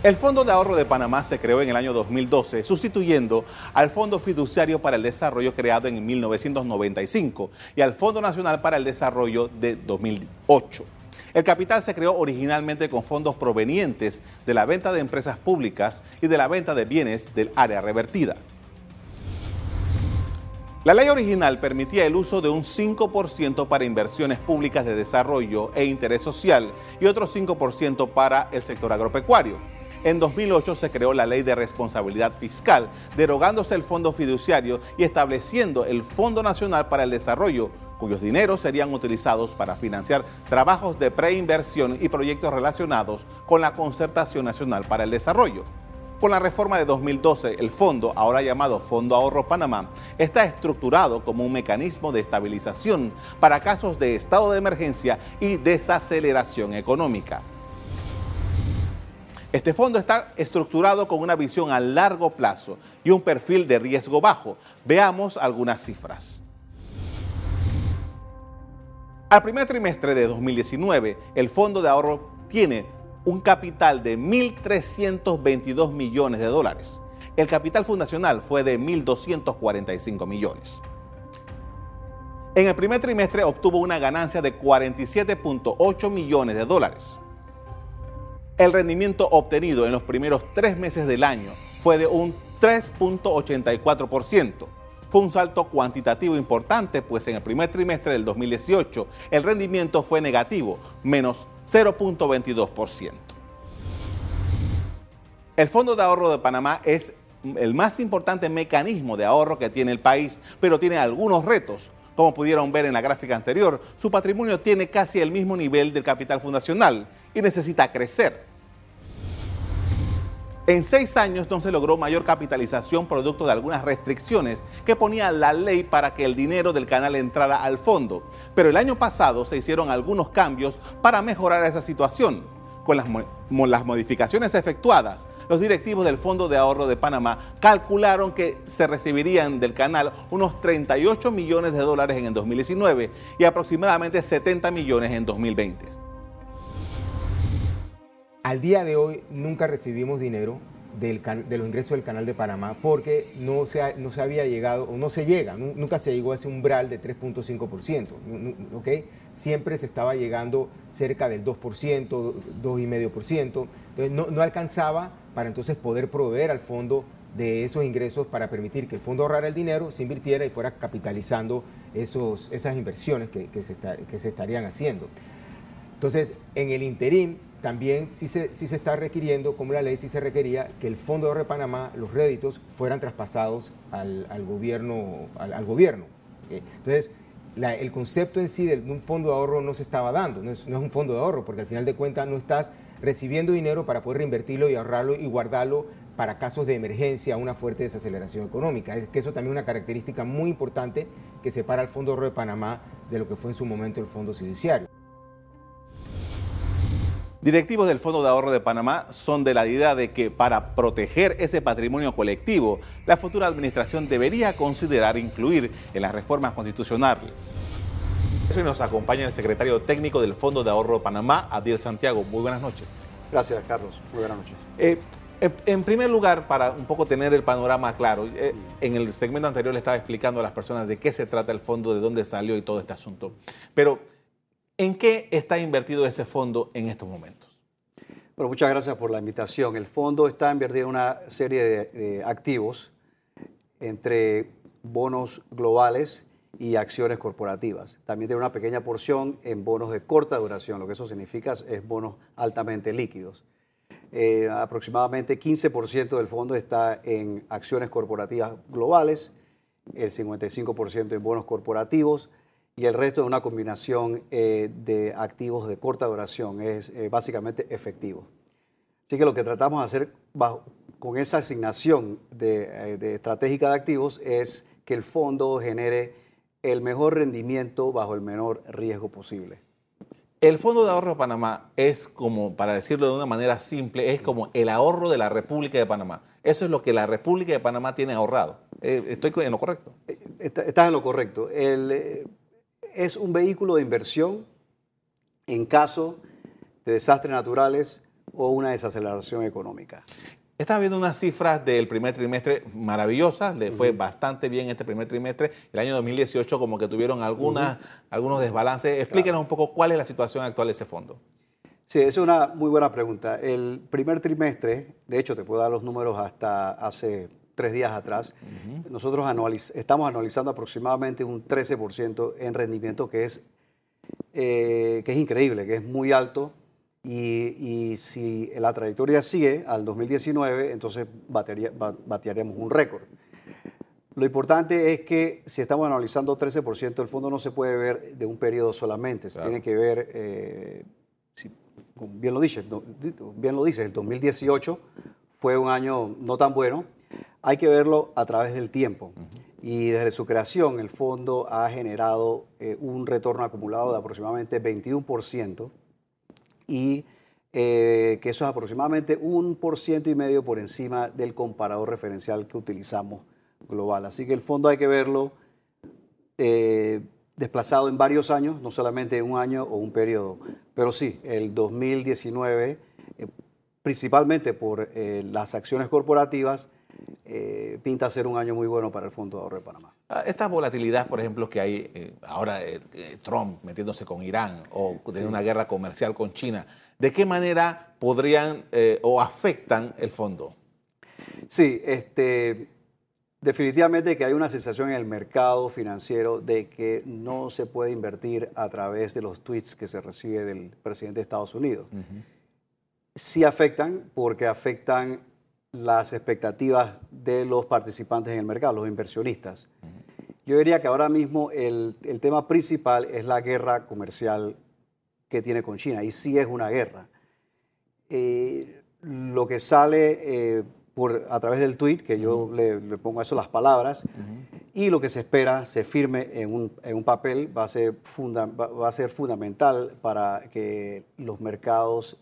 El Fondo de Ahorro de Panamá se creó en el año 2012, sustituyendo al Fondo Fiduciario para el Desarrollo creado en 1995 y al Fondo Nacional para el Desarrollo de 2008. El capital se creó originalmente con fondos provenientes de la venta de empresas públicas y de la venta de bienes del área revertida. La ley original permitía el uso de un 5% para inversiones públicas de desarrollo e interés social y otro 5% para el sector agropecuario. En 2008 se creó la Ley de Responsabilidad Fiscal, derogándose el Fondo Fiduciario y estableciendo el Fondo Nacional para el Desarrollo, cuyos dineros serían utilizados para financiar trabajos de preinversión y proyectos relacionados con la Concertación Nacional para el Desarrollo. Con la reforma de 2012, el fondo, ahora llamado Fondo Ahorro Panamá, está estructurado como un mecanismo de estabilización para casos de estado de emergencia y desaceleración económica. Este fondo está estructurado con una visión a largo plazo y un perfil de riesgo bajo. Veamos algunas cifras. Al primer trimestre de 2019, el fondo de ahorro tiene un capital de 1.322 millones de dólares. El capital fundacional fue de 1.245 millones. En el primer trimestre obtuvo una ganancia de 47.8 millones de dólares. El rendimiento obtenido en los primeros tres meses del año fue de un 3.84%. Fue un salto cuantitativo importante, pues en el primer trimestre del 2018 el rendimiento fue negativo, menos 0.22%. El Fondo de Ahorro de Panamá es el más importante mecanismo de ahorro que tiene el país, pero tiene algunos retos. Como pudieron ver en la gráfica anterior, su patrimonio tiene casi el mismo nivel del capital fundacional y necesita crecer. En seis años no se logró mayor capitalización producto de algunas restricciones que ponía la ley para que el dinero del canal entrara al fondo. Pero el año pasado se hicieron algunos cambios para mejorar esa situación. Con las, las modificaciones efectuadas, los directivos del Fondo de Ahorro de Panamá calcularon que se recibirían del canal unos 38 millones de dólares en el 2019 y aproximadamente 70 millones en 2020. Al día de hoy nunca recibimos dinero de los ingresos del Canal de Panamá porque no se, no se había llegado, o no se llega, nunca se llegó a ese umbral de 3.5%, ¿ok? Siempre se estaba llegando cerca del 2%, 2,5%, entonces no, alcanzaba para entonces poder proveer al fondo de esos ingresos para permitir que el fondo ahorrara el dinero, se invirtiera y fuera capitalizando esos, esas inversiones que, se que se estarían haciendo. Entonces, en el interín, también sí se, se está requiriendo, como la ley sí se requería, que el Fondo de Ahorro de Panamá, los réditos, fueran traspasados al, gobierno. Al, gobierno. Entonces, el concepto en sí de un fondo de ahorro no se estaba dando, no es, un fondo de ahorro, porque al final de cuentas no estás recibiendo dinero para poder reinvertirlo y ahorrarlo y guardarlo para casos de emergencia, una fuerte desaceleración económica. Es que eso también es una característica muy importante que separa al Fondo de Ahorro de Panamá de lo que fue en su momento el Fondo Judiciario. Directivos del Fondo de Ahorro de Panamá son de la idea de que para proteger ese patrimonio colectivo, la futura administración debería considerar incluir en las reformas constitucionales. Hoy nos acompaña el secretario técnico del Fondo de Ahorro de Panamá, Adiel Santiago. Muy buenas noches. Gracias, Carlos. Muy buenas noches. Eh, en primer lugar, para un poco tener el panorama claro, eh, en el segmento anterior le estaba explicando a las personas de qué se trata el fondo, de dónde salió y todo este asunto. Pero ¿En qué está invertido ese fondo en estos momentos? Bueno, muchas gracias por la invitación. El fondo está invertido en una serie de, activos entre bonos globales y acciones corporativas. También tiene una pequeña porción en bonos de corta duración, lo que eso significa es bonos altamente líquidos. Eh, aproximadamente 15% del fondo está en acciones corporativas globales, el 55% en bonos corporativos, y el resto es una combinación eh, de activos de corta duración, es eh, básicamente efectivo. Así que lo que tratamos de hacer con esa asignación de, eh, de, estratégica de activos es que el fondo genere el mejor rendimiento bajo el menor riesgo posible. El Fondo de Ahorro de Panamá es como, para decirlo de una manera simple, es como el ahorro de la República de Panamá. Eso es lo que la República de Panamá tiene ahorrado. ¿Estoy en lo correcto? Estás en lo correcto. El, es un vehículo de inversión en caso de desastres naturales o una desaceleración económica. Estaba viendo unas cifras del primer trimestre maravillosas, le fue bastante bien este primer trimestre. El año 2018 como que tuvieron algunas, algunos desbalances. Explíquenos un poco cuál es la situación actual de ese fondo. Sí, es una muy buena pregunta. El primer trimestre, de hecho te puedo dar los números hasta hace tres días atrás, nosotros estamos analizando aproximadamente un 13% en rendimiento que es, eh, que es increíble, que es muy alto y, si la trayectoria sigue al 2019, entonces batearíamos un récord. Lo importante es que si estamos analizando 13%, el fondo no se puede ver de un periodo solamente, se tiene que ver, eh, bien lo dice, bien lo dice, el 2018 fue un año no tan bueno, hay que verlo a través del tiempo. Y desde su creación, el fondo ha generado eh, un retorno acumulado de aproximadamente 21% y eh, que eso es aproximadamente un por ciento y medio por encima del comparador referencial que utilizamos global. Así que el fondo hay que verlo eh, desplazado en varios años, no solamente en un año o un periodo. Pero sí, el 2019, eh, principalmente por las acciones corporativas, pinta ser un año muy bueno para el Fondo de Ahorro de Panamá. Ah, esta volatilidad, por ejemplo, que hay ahora Trump metiéndose con Irán o teniendo una guerra comercial con China, ¿De qué manera podrían eh, o afectan el fondo? Sí, este, definitivamente que hay una sensación en el mercado financiero de que no se puede invertir a través de los tweets que se recibe del presidente de Estados Unidos. Sí afectan porque afectan las expectativas de los participantes en el mercado, los inversionistas. Yo diría que ahora mismo el, el tema principal es la guerra comercial que tiene con China, y sí es una guerra. Eh, lo que sale eh, por, a través del tweet, que yo le, pongo a eso las palabras, y lo que se espera se firme en un, en un papel, va a, ser va, a ser fundamental para que los mercados,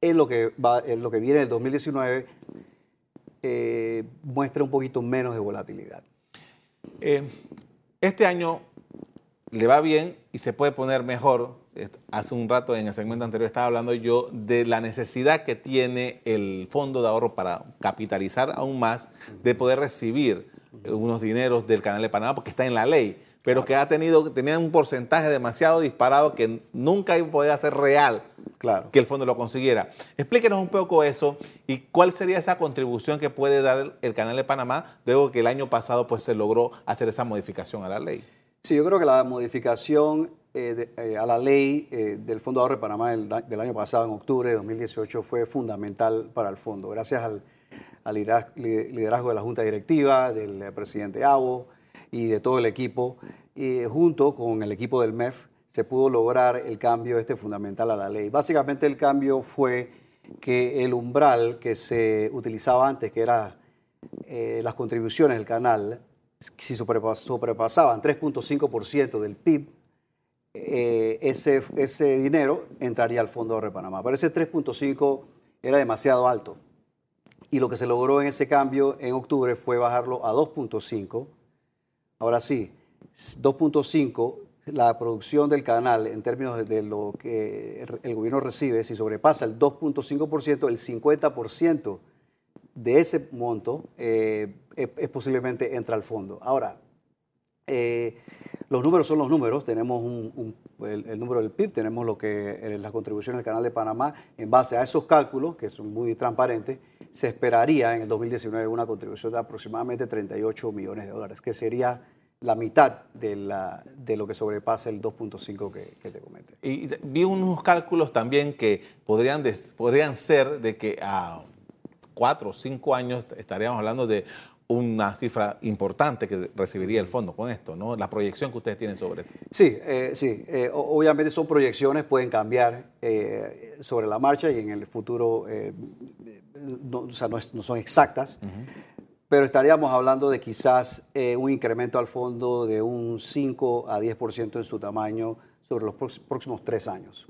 en lo que, va, en lo que viene del 2019, eh, muestre un poquito menos de volatilidad. Este año le va bien y se puede poner mejor. Hace un rato en el segmento anterior estaba hablando yo de la necesidad que tiene el fondo de ahorro para capitalizar aún más, de poder recibir unos dineros del Canal de Panamá, porque está en la ley, pero que ha tenido, tenía un porcentaje demasiado disparado que nunca podía ser real claro. que el fondo lo consiguiera. Explíquenos un poco eso y cuál sería esa contribución que puede dar el Canal de Panamá luego que el año pasado pues, se logró hacer esa modificación a la ley. Sí, yo creo que la modificación eh, eh, a la ley eh, del Fondo de Ahorro de Panamá del, año pasado, en octubre de 2018, fue fundamental para el fondo. Gracias al, liderazgo de la Junta Directiva, del presidente Abo y de todo el equipo, y junto con el equipo del MEF, se pudo lograr el cambio este fundamental a la ley. Básicamente el cambio fue que el umbral que se utilizaba antes, que era las contribuciones del canal, si sobrepasaban 3.5% del PIB, eh, ese, ese dinero entraría al Fondo de Panamá. Pero ese 3.5 era demasiado alto. Y lo que se logró en ese cambio en octubre fue bajarlo a 2.5. Ahora sí, 2.5, la producción del canal en términos de lo que el gobierno recibe, si sobrepasa el 2.5%, el 50% de ese monto eh, es, posiblemente entra al fondo. Ahora, eh, los números son los números, tenemos el, número del PIB, tenemos lo que eh, la contribución del Canal de Panamá, en base a esos cálculos, que son muy transparentes, se esperaría en el 2019 una contribución de aproximadamente 38 millones de dólares, que sería la mitad de, la, de lo que sobrepasa el 2.5 que, te comenté. Y vi unos cálculos también que podrían, podrían ser de que a cuatro o cinco años estaríamos hablando de una cifra importante que recibiría el fondo con esto, ¿no? La proyección que ustedes tienen sobre esto. Sí, eh, sí. Eh, obviamente son proyecciones, pueden cambiar eh, sobre la marcha y en el futuro no, o sea, no, son exactas, pero estaríamos hablando de quizás un incremento al fondo de un 5 a 10% en su tamaño sobre los próximos tres años.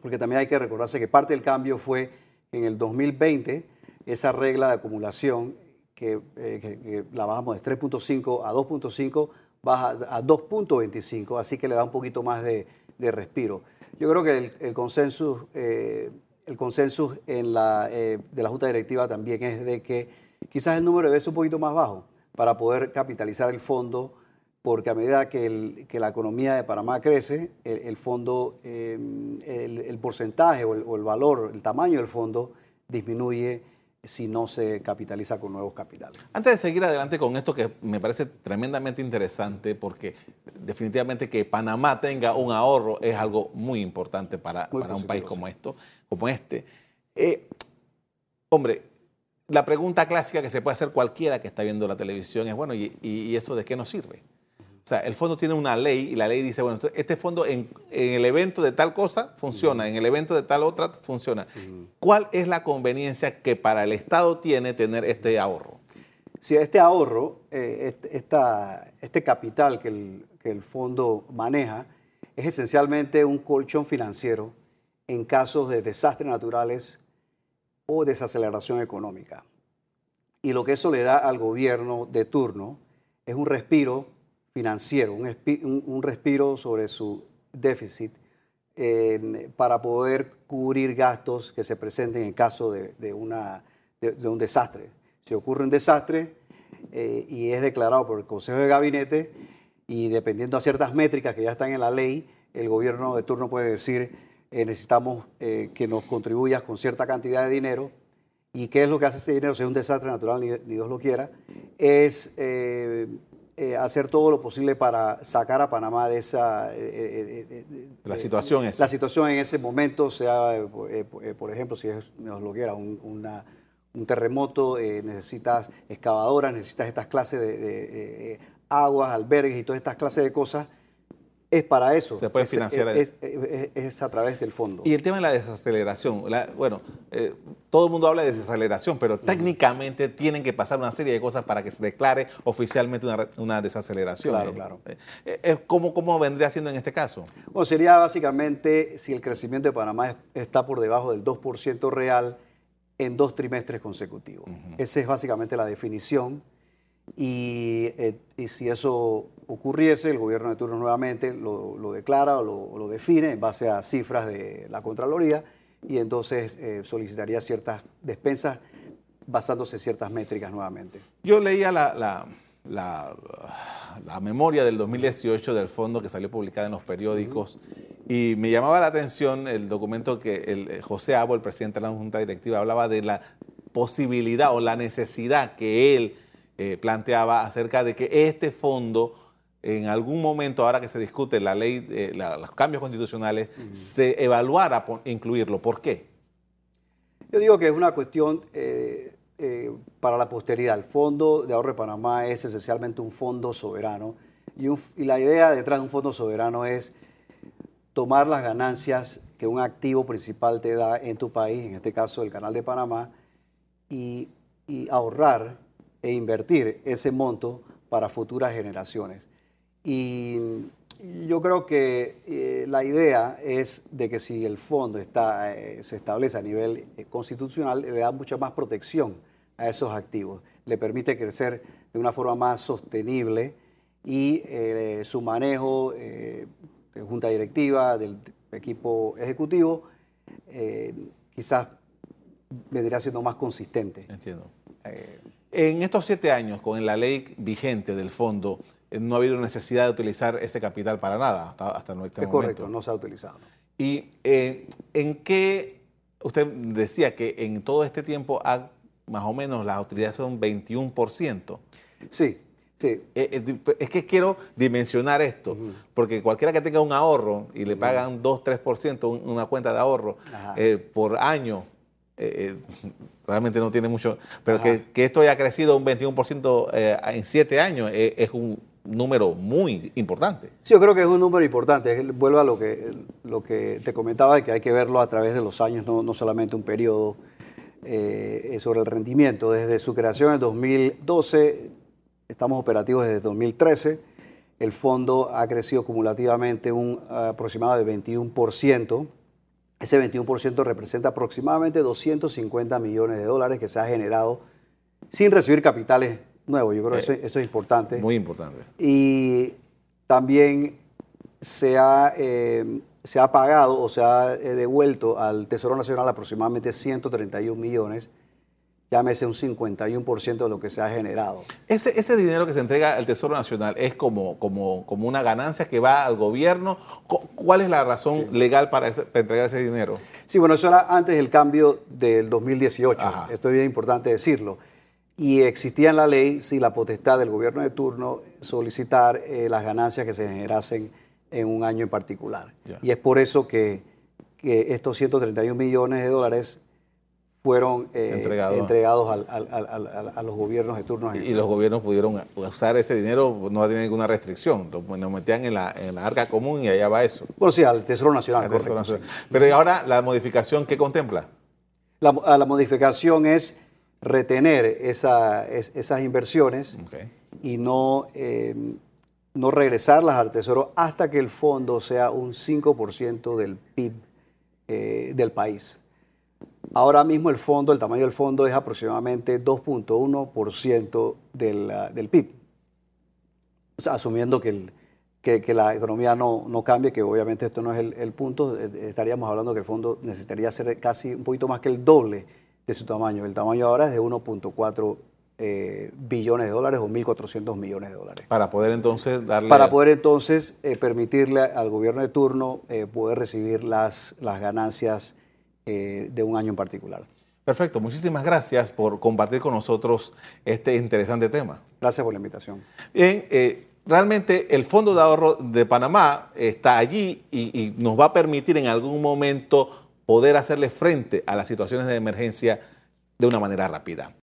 Porque también hay que recordarse que parte del cambio fue en el 2020, esa regla de acumulación eh, que, la bajamos de 3.5 a 2.5, baja a 2.25, así que le da un poquito más de, respiro. Yo creo que el, consenso eh, el consenso en la, de la Junta Directiva también es de que quizás el número debe ser un poquito más bajo para poder capitalizar el fondo, porque a medida que, la economía de Panamá crece, el, fondo, el, porcentaje o el, valor, el tamaño del fondo disminuye si no se capitaliza con nuevos capitales. Antes de seguir adelante con esto que me parece tremendamente interesante, porque definitivamente que Panamá tenga un ahorro es algo muy importante para, un país como, esto, como este. Eh, hombre, la pregunta clásica que se puede hacer cualquiera que está viendo la televisión es, bueno, ¿y, eso de qué nos sirve? O sea, el fondo tiene una ley y la ley dice, bueno, este fondo en, el evento de tal cosa funciona, en el evento de tal otra funciona. ¿Cuál es la conveniencia que para el Estado tiene tener este ahorro? Si este ahorro, eh, este, capital que el, que el fondo maneja, es esencialmente un colchón financiero en casos de desastres naturales o desaceleración económica. Y lo que eso le da al gobierno de turno es un respiro financiero, un, respiro sobre su déficit para poder cubrir gastos que se presenten en caso de, una, de, un desastre. Si ocurre un desastre eh, y es declarado por el Consejo de Gabinete y dependiendo a ciertas métricas que ya están en la ley, el gobierno de turno puede decir eh, necesitamos eh, que nos contribuyas con cierta cantidad de dinero. ¿Y qué es lo que hace ese dinero? Si es un desastre natural, ni, Dios lo quiera, es eh, hacer todo lo posible para sacar a Panamá de esa... la situación es. La situación en ese momento, sea, por ejemplo, si es, Dios lo quiera, un, un terremoto, necesitas excavadoras, necesitas estas clases de aguas, albergues y todas estas clases de cosas es para eso. Se puede financiar. Es, a través del fondo. Y el tema de la desaceleración. bueno, eh, todo el mundo habla de desaceleración, pero técnicamente tienen que pasar una serie de cosas para que se declare oficialmente una, desaceleración. Claro, claro. Eh, ¿cómo, ¿Cómo vendría siendo en este caso? Bueno, sería básicamente si el crecimiento de Panamá está por debajo del 2% real en dos trimestres consecutivos. Esa es básicamente la definición. Y, eh, y si eso ocurriese, el gobierno de turno nuevamente lo, declara o lo, define en base a cifras de la Contraloría y entonces eh, solicitaría ciertas despensas basándose en ciertas métricas nuevamente. Yo leía la, memoria del 2018 del fondo que salió publicada en los periódicos y me llamaba la atención el documento que el, eh, José Abo, el presidente de la Junta Directiva, hablaba de la posibilidad o la necesidad que él eh, planteaba acerca de que este fondo en algún momento, ahora que se discute la ley, eh, los cambios constitucionales, se evaluara incluirlo. ¿Por qué? Yo digo que es una cuestión eh, eh, para la posteridad. El Fondo de Ahorro de Panamá es esencialmente un fondo soberano y, y la idea detrás de un fondo soberano es tomar las ganancias que un activo principal te da en tu país, en este caso el Canal de Panamá, y, y ahorrar e invertir ese monto para futuras generaciones. Y yo creo que eh, la idea es de que si el fondo está, eh, se establece a nivel eh, constitucional, le da mucha más protección a esos activos, le permite crecer de una forma más sostenible y su manejo de junta directiva, del equipo ejecutivo, quizás vendría siendo más consistente. Entiendo. En estos siete años, con la ley vigente del fondo, eh, no ha habido necesidad de utilizar ese capital para nada hasta, hasta este es correcto, no se ha utilizado. ¿Y eh, en qué, usted decía que en todo este tiempo más o menos las utilidades son 21%? Sí, Sí. Eh, es que quiero dimensionar esto, porque cualquiera que tenga un ahorro y le pagan 2, 3%, una cuenta de ahorro por año, realmente no tiene mucho, pero que, esto haya crecido un 21% en 7 años es un número muy importante. Sí, yo creo que es un número importante. Vuelvo a lo que, lo que te comentaba, de que hay que verlo a través de los años, no, no solamente un periodo eh, sobre el rendimiento. Desde su creación en 2012, estamos operativos desde 2013. El fondo ha crecido acumulativamente un aproximado de 21%. Ese 21% representa aproximadamente 250 millones de dólares que se ha generado sin recibir capitales nuevo. Yo creo que esto, es importante. Muy importante. Y también se ha, eh, se ha pagado o se ha eh, devuelto al Tesoro Nacional aproximadamente 131 millones, llámese un 51% de lo que se ha generado. Ese, ese dinero que se entrega al Tesoro Nacional es como, como, como una ganancia que va al gobierno. ¿Cuál es la razón legal para, entregar ese dinero? Sí, bueno, eso era antes del cambio del 2018. Esto es bien importante decirlo. Y existía en la ley, sí, la potestad del gobierno de turno solicitar eh, las ganancias que se generasen en un año en particular. Y es por eso que, estos 131 millones de dólares fueron eh, entregados a los gobiernos de turno. Y, los gobiernos pudieron usar ese dinero, no tiene ninguna restricción, lo, metían en la, en la, arca común y allá va eso. Bueno, sí, al Tesoro Nacional. Pero ahora la modificación, ¿qué contempla? La, la modificación es retener esas inversiones y no... Eh, no regresarlas al Tesoro hasta que el fondo sea un 5% del PIB eh, del país. Ahora mismo el fondo, el tamaño del fondo es aproximadamente 2.1% del, del PIB. asumiendo que, que, la economía no, no, cambie, que obviamente esto no es el, el, punto, eh, estaríamos hablando que el fondo necesitaría ser casi un poquito más que el doble de su tamaño. El tamaño ahora es de 1.4 eh, billones de dólares o 1.400 millones de dólares. Para poder entonces darle... Para poder entonces eh, permitirle al gobierno de turno eh, poder recibir las, las ganancias de un año en particular. Perfecto, muchísimas gracias por compartir con nosotros este interesante tema. Gracias por la invitación. Bien, realmente el Fondo de Ahorro de Panamá está allí y nos va a permitir en algún momento poder hacerle frente a las situaciones de emergencia de una manera rápida.